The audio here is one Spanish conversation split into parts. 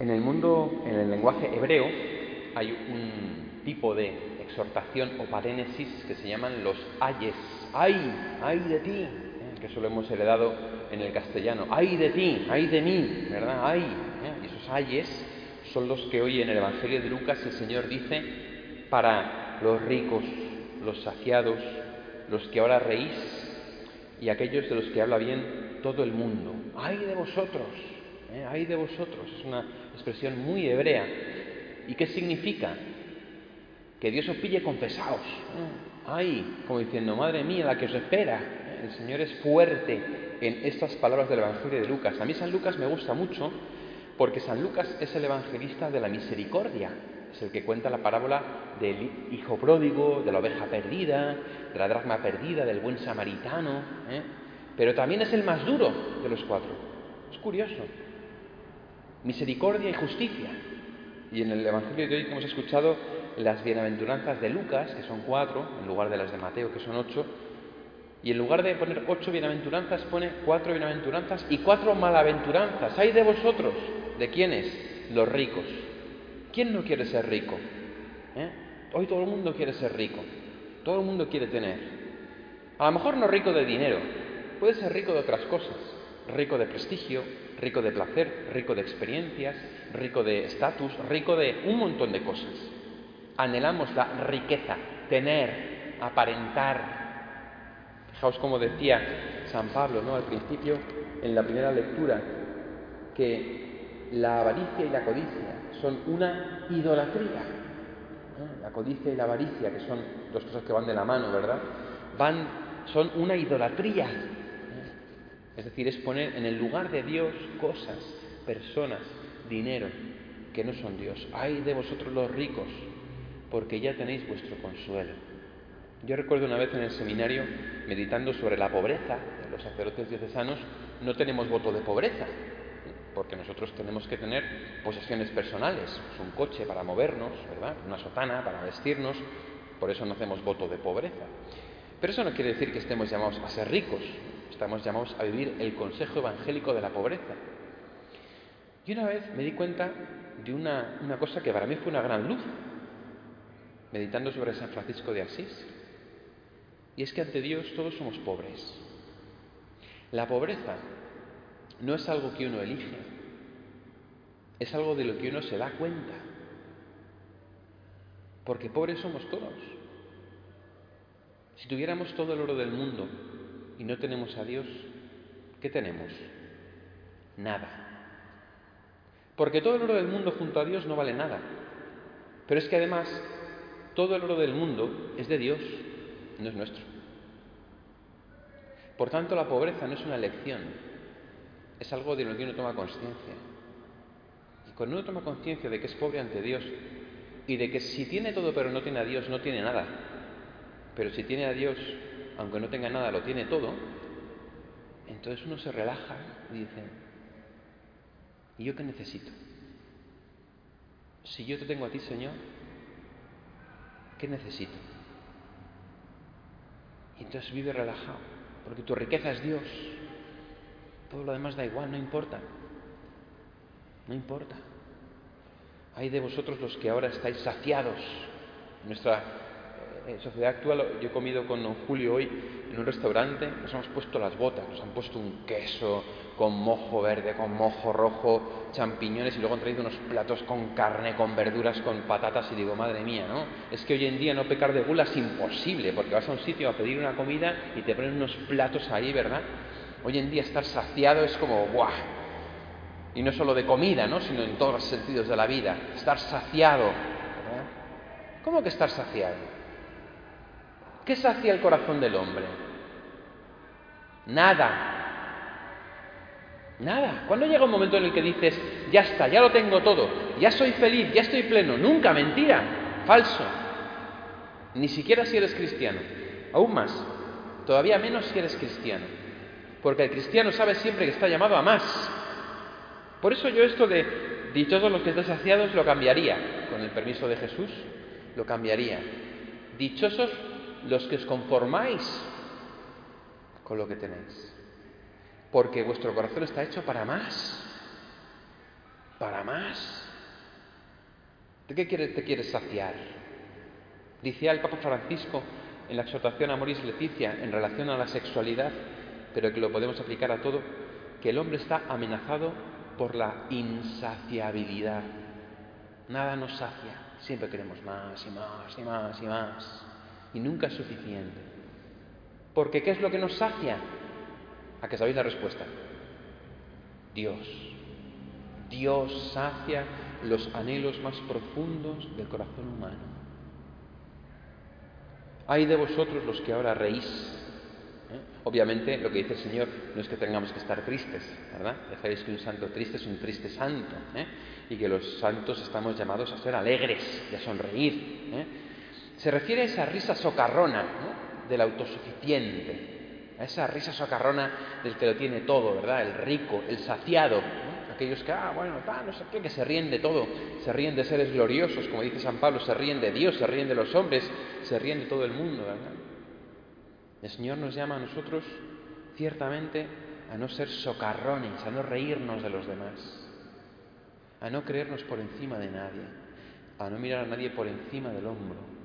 En el mundo, en el lenguaje hebreo, hay un tipo de exhortación o parénesis que se llaman los ayes. ¡Ay! ¡Ay de ti! ¿eh? Que eso lo hemos heredado en el castellano. ¡Ay de ti! ¡Ay de mí! ¿Verdad? ¡Ay! ¿eh? Y esos ayes son los que hoy en el Evangelio de Lucas el Señor dice para los ricos, los saciados, los que ahora reís y aquellos de los que habla bien todo el mundo. ¡Ay de vosotros! ¿Eh? ¡Ay de vosotros! Es una expresión muy hebrea. ¿Y qué significa? Que Dios os pille confesaos. ¡Ay! Como diciendo, madre mía, la que os espera. El Señor es fuerte en estas palabras del Evangelio de Lucas. A mí San Lucas me gusta mucho porque San Lucas es el evangelista de la misericordia. Es el que cuenta la parábola del hijo pródigo, de la oveja perdida, de la dracma perdida, del buen samaritano. ¿eh? Pero también es el más duro de los cuatro. Es curioso. Misericordia y justicia. Y en el Evangelio de hoy hemos escuchado las bienaventuranzas de Lucas, que son cuatro, en lugar de las de Mateo, que son ocho. Y en lugar de poner ocho bienaventuranzas, pone cuatro bienaventuranzas y cuatro malaventuranzas. ¡Ay de vosotros! ¿De quiénes? Los ricos. ¿Quién no quiere ser rico? ¿Eh? Hoy todo el mundo quiere ser rico. Todo el mundo quiere tener. A lo mejor no rico de dinero, puede ser rico de otras cosas. Rico de prestigio, rico de placer, rico de experiencias, rico de estatus, rico de un montón de cosas. Anhelamos la riqueza, tener, aparentar. Fijaos como decía San Pablo ¿no? al principio, en la primera lectura, que la avaricia y la codicia son una idolatría. La codicia y la avaricia, que son dos cosas que van de la mano, ¿verdad? Van, son una idolatría. Es decir, es poner en el lugar de Dios cosas, personas, dinero, que no son Dios. Ay de vosotros los ricos, porque ya tenéis vuestro consuelo. Yo recuerdo una vez en el seminario, meditando sobre la pobreza, los sacerdotes diocesanos no tenemos voto de pobreza, porque nosotros tenemos que tener posesiones personales, un coche para movernos. Una sotana para vestirnos, por eso no hacemos voto de pobreza. Pero eso no quiere decir que estemos llamados a ser ricos, estamos llamados a vivir el consejo evangélico de la pobreza. Y una vez me di cuenta de una, una cosa que para mí fue una gran luz, meditando sobre San Francisco de Asís, y es que ante Dios todos somos pobres. La pobreza no es algo que uno elige, es algo de lo que uno se da cuenta. Porque pobres somos todos. Si tuviéramos todo el oro del mundo y no tenemos a Dios, ¿qué tenemos? Nada. Porque todo el oro del mundo junto a Dios no vale nada. Pero es que además todo el oro del mundo es de Dios, no es nuestro. Por tanto, la pobreza no es una elección, es algo de lo que uno toma conciencia. Y cuando uno toma conciencia de que es pobre ante Dios y de que si tiene todo pero no tiene a Dios, no tiene nada, pero si tiene a Dios, aunque no tenga nada, lo tiene todo, entonces uno se relaja y dice, ¿y yo qué necesito? Si yo te tengo a ti, Señor, ¿qué necesito? Y entonces vive relajado, porque tu riqueza es Dios. Todo lo demás da igual, no importa. No importa. Hay de vosotros los que ahora estáis saciados. Nuestra eh, sociedad actual, yo he comido con Julio hoy en un restaurante, nos hemos puesto las botas, nos han puesto un queso con mojo verde, con mojo rojo, champiñones y luego han traído unos platos con carne, con verduras, con patatas y digo, madre mía, ¿no? Es que hoy en día no pecar de gula es imposible porque vas a un sitio a pedir una comida y te ponen unos platos ahí, ¿verdad? Hoy en día estar saciado es como, ¡buah! Y no solo de comida, ¿no? Sino en todos los sentidos de la vida. Estar saciado. ¿verdad? ¿Cómo que estar saciado? ¿Qué sacia el corazón del hombre? Nada. Nada. ¿Cuándo llega un momento en el que dices, ya está, ya lo tengo todo, ya soy feliz, ya estoy pleno? Nunca, mentira, falso. Ni siquiera si eres cristiano. Aún más, todavía menos si eres cristiano. Porque el cristiano sabe siempre que está llamado a más. Por eso yo esto de dichosos los que estén saciados lo cambiaría, con el permiso de Jesús, lo cambiaría. Dichosos los que os conformáis con lo que tenéis, porque vuestro corazón está hecho para más. para más. ¿De qué te quieres saciar? Decía el Papa Francisco en la exhortación a Moris Leticia en relación a la sexualidad, pero que lo podemos aplicar a todo, que el hombre está amenazado por la insaciabilidad. Nada nos sacia, siempre queremos más y más y más y más, y nunca es suficiente. Porque ¿qué es lo que nos sacia? ¿A que sabéis la respuesta? Dios. Dios sacia los anhelos más profundos del corazón humano. Hay de vosotros los que ahora reís. ¿eh? Obviamente lo que dice el Señor no es que tengamos que estar tristes, ¿verdad? Ya sabéis que un santo triste es un triste santo ¿eh? y que los santos estamos llamados a ser alegres y a sonreír. ¿eh? Se refiere a esa risa socarrona del autosuficiente, a esa risa socarrona del que lo tiene todo, ¿verdad? El rico, el saciado, aquellos que, ah, bueno, no sé qué, que se ríen de todo, se ríen de seres gloriosos, como dice San Pablo, se ríen de Dios, se ríen de los hombres, se ríen de todo el mundo, ¿verdad? El Señor nos llama a nosotros, ciertamente, a no ser socarrones, a no reírnos de los demás, a no creernos por encima de nadie, a no mirar a nadie por encima del hombro,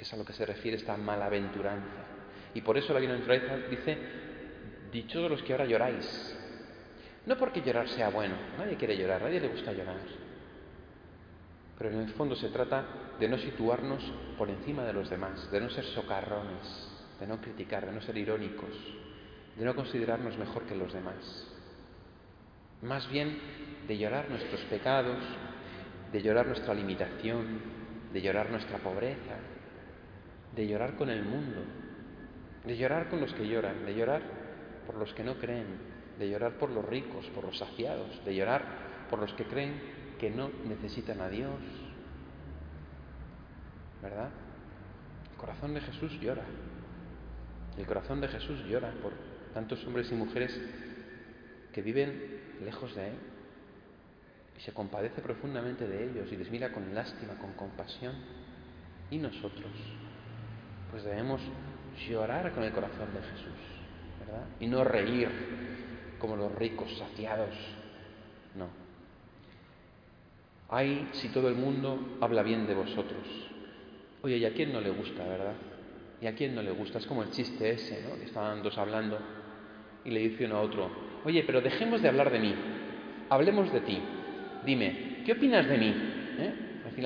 que es a lo que se refiere esta malaventuranza. Y por eso la bienaventuranza dice, dichosos los que ahora lloráis, no porque llorar sea bueno, nadie quiere llorar, nadie le gusta llorar. Pero en el fondo se trata de no situarnos por encima de los demás, de no ser socarrones, de no criticar, de no ser irónicos, de no considerarnos mejor que los demás. Más bien de llorar nuestros pecados, de llorar nuestra limitación, de llorar nuestra pobreza, de llorar con el mundo, de llorar con los que lloran, de llorar por los que no creen, de llorar por los ricos, por los saciados, de llorar por los que creen que no necesitan a Dios. ¿Verdad? El corazón de Jesús llora. El corazón de Jesús llora por tantos hombres y mujeres que viven lejos de Él y se compadece profundamente de ellos y les mira con lástima, con compasión. Y nosotros, pues debemos llorar con el corazón de Jesús, ¿verdad? Y no reír como los ricos saciados. No. Ay, si todo el mundo habla bien de vosotros. Oye, ¿y a quién no le gusta, verdad? ¿Y a quién no le gusta? Es como el chiste ese, ¿no? Estaban dos hablando y le dice uno a otro, oye, pero dejemos de hablar de mí, hablemos de ti. Dime, ¿qué opinas de mí? ¿Eh?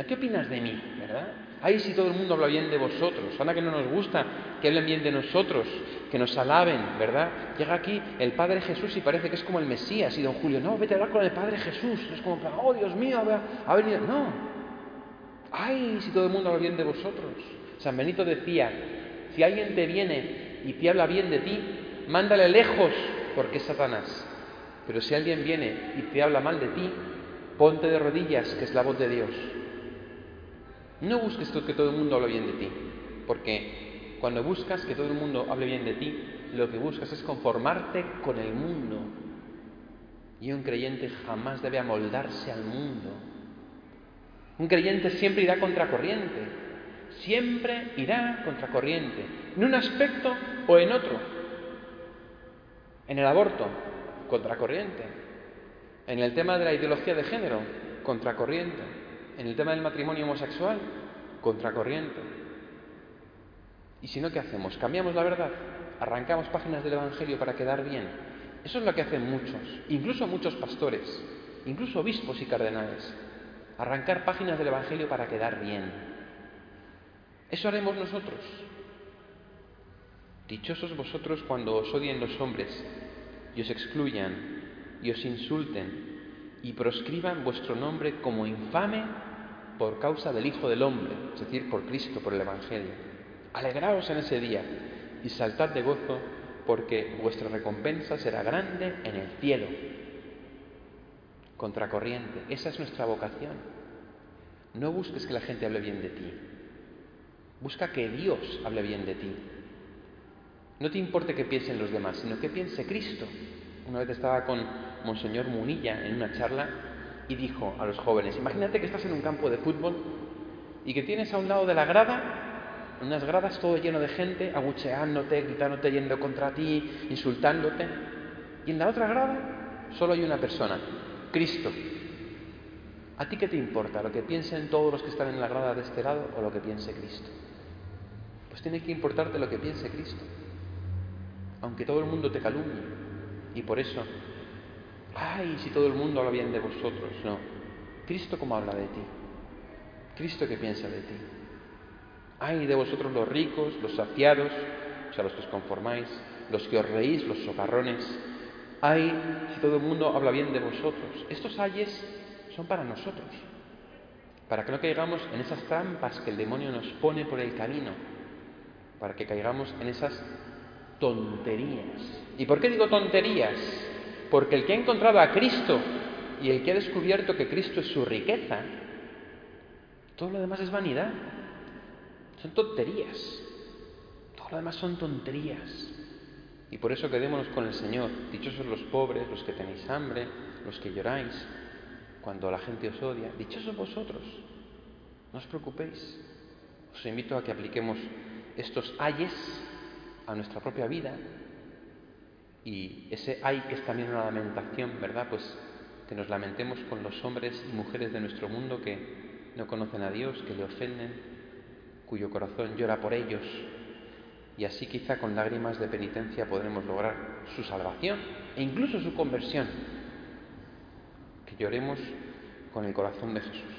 ¿qué opinas de mí? ¿Verdad? Ay, si todo el mundo habla bien de vosotros. Anda que no nos gusta que hablen bien de nosotros, que nos alaben, ¿verdad? Llega aquí el Padre Jesús y parece que es como el Mesías. Y don Julio, no, vete a hablar con el Padre Jesús. Es como, oh Dios mío, ha venido. No. Ay, si todo el mundo habla bien de vosotros. San Benito decía, si alguien te viene y te habla bien de ti, mándale lejos, porque es Satanás. Pero si alguien viene y te habla mal de ti, ponte de rodillas, que es la voz de Dios. No busques que todo el mundo hable bien de ti, porque cuando buscas que todo el mundo hable bien de ti, lo que buscas es conformarte con el mundo. Y un creyente jamás debe amoldarse al mundo. Un creyente siempre irá contracorriente, siempre irá contracorriente, en un aspecto o en otro. En el aborto, contracorriente. En el tema de la ideología de género, contracorriente en el tema del matrimonio homosexual, contracorriente. ¿Y si no, qué hacemos? ¿Cambiamos la verdad? ¿Arrancamos páginas del Evangelio para quedar bien? Eso es lo que hacen muchos, incluso muchos pastores, incluso obispos y cardenales. Arrancar páginas del Evangelio para quedar bien. Eso haremos nosotros. Dichosos vosotros cuando os odien los hombres y os excluyan y os insulten y proscriban vuestro nombre como infame por causa del Hijo del Hombre, es decir, por Cristo, por el Evangelio. Alegraos en ese día y saltad de gozo, porque vuestra recompensa será grande en el cielo. Contracorriente, esa es nuestra vocación. No busques que la gente hable bien de ti. Busca que Dios hable bien de ti. No te importe que piensen los demás, sino que piense Cristo. Una vez estaba con Monseñor Munilla en una charla y dijo a los jóvenes, imagínate que estás en un campo de fútbol y que tienes a un lado de la grada, unas gradas todo lleno de gente, agucheándote, gritándote, yendo contra ti, insultándote, y en la otra grada solo hay una persona, Cristo, ¿A ti qué te importa? ¿Lo que piensen todos los que están en la grada de este lado o lo que piense Cristo? Pues tiene que importarte lo que piense Cristo. Aunque todo el mundo te calumnie. Y por eso, ay, si todo el mundo habla bien de vosotros. No. Cristo cómo habla de ti. Cristo qué piensa de ti. Ay de vosotros los ricos, los saciados, o sea, los que os conformáis, los que os reís, los socarrones. Ay si todo el mundo habla bien de vosotros. Estos ayes son para nosotros, para que no caigamos en esas trampas que el demonio nos pone por el camino, para que caigamos en esas tonterías. ¿Y por qué digo tonterías? Porque el que ha encontrado a Cristo y el que ha descubierto que Cristo es su riqueza, todo lo demás es vanidad, son tonterías, todo lo demás son tonterías. Y por eso quedémonos con el Señor, dichosos los pobres, los que tenéis hambre, los que lloráis, cuando la gente os odia, dichosos vosotros, no os preocupéis. Os invito a que apliquemos estos ayes a nuestra propia vida y ese ay que es también una lamentación, ¿verdad? Pues que nos lamentemos con los hombres y mujeres de nuestro mundo que no conocen a Dios, que le ofenden, cuyo corazón llora por ellos y así quizá con lágrimas de penitencia podremos lograr su salvación e incluso su conversión. Que lloremos con el corazón de Jesús.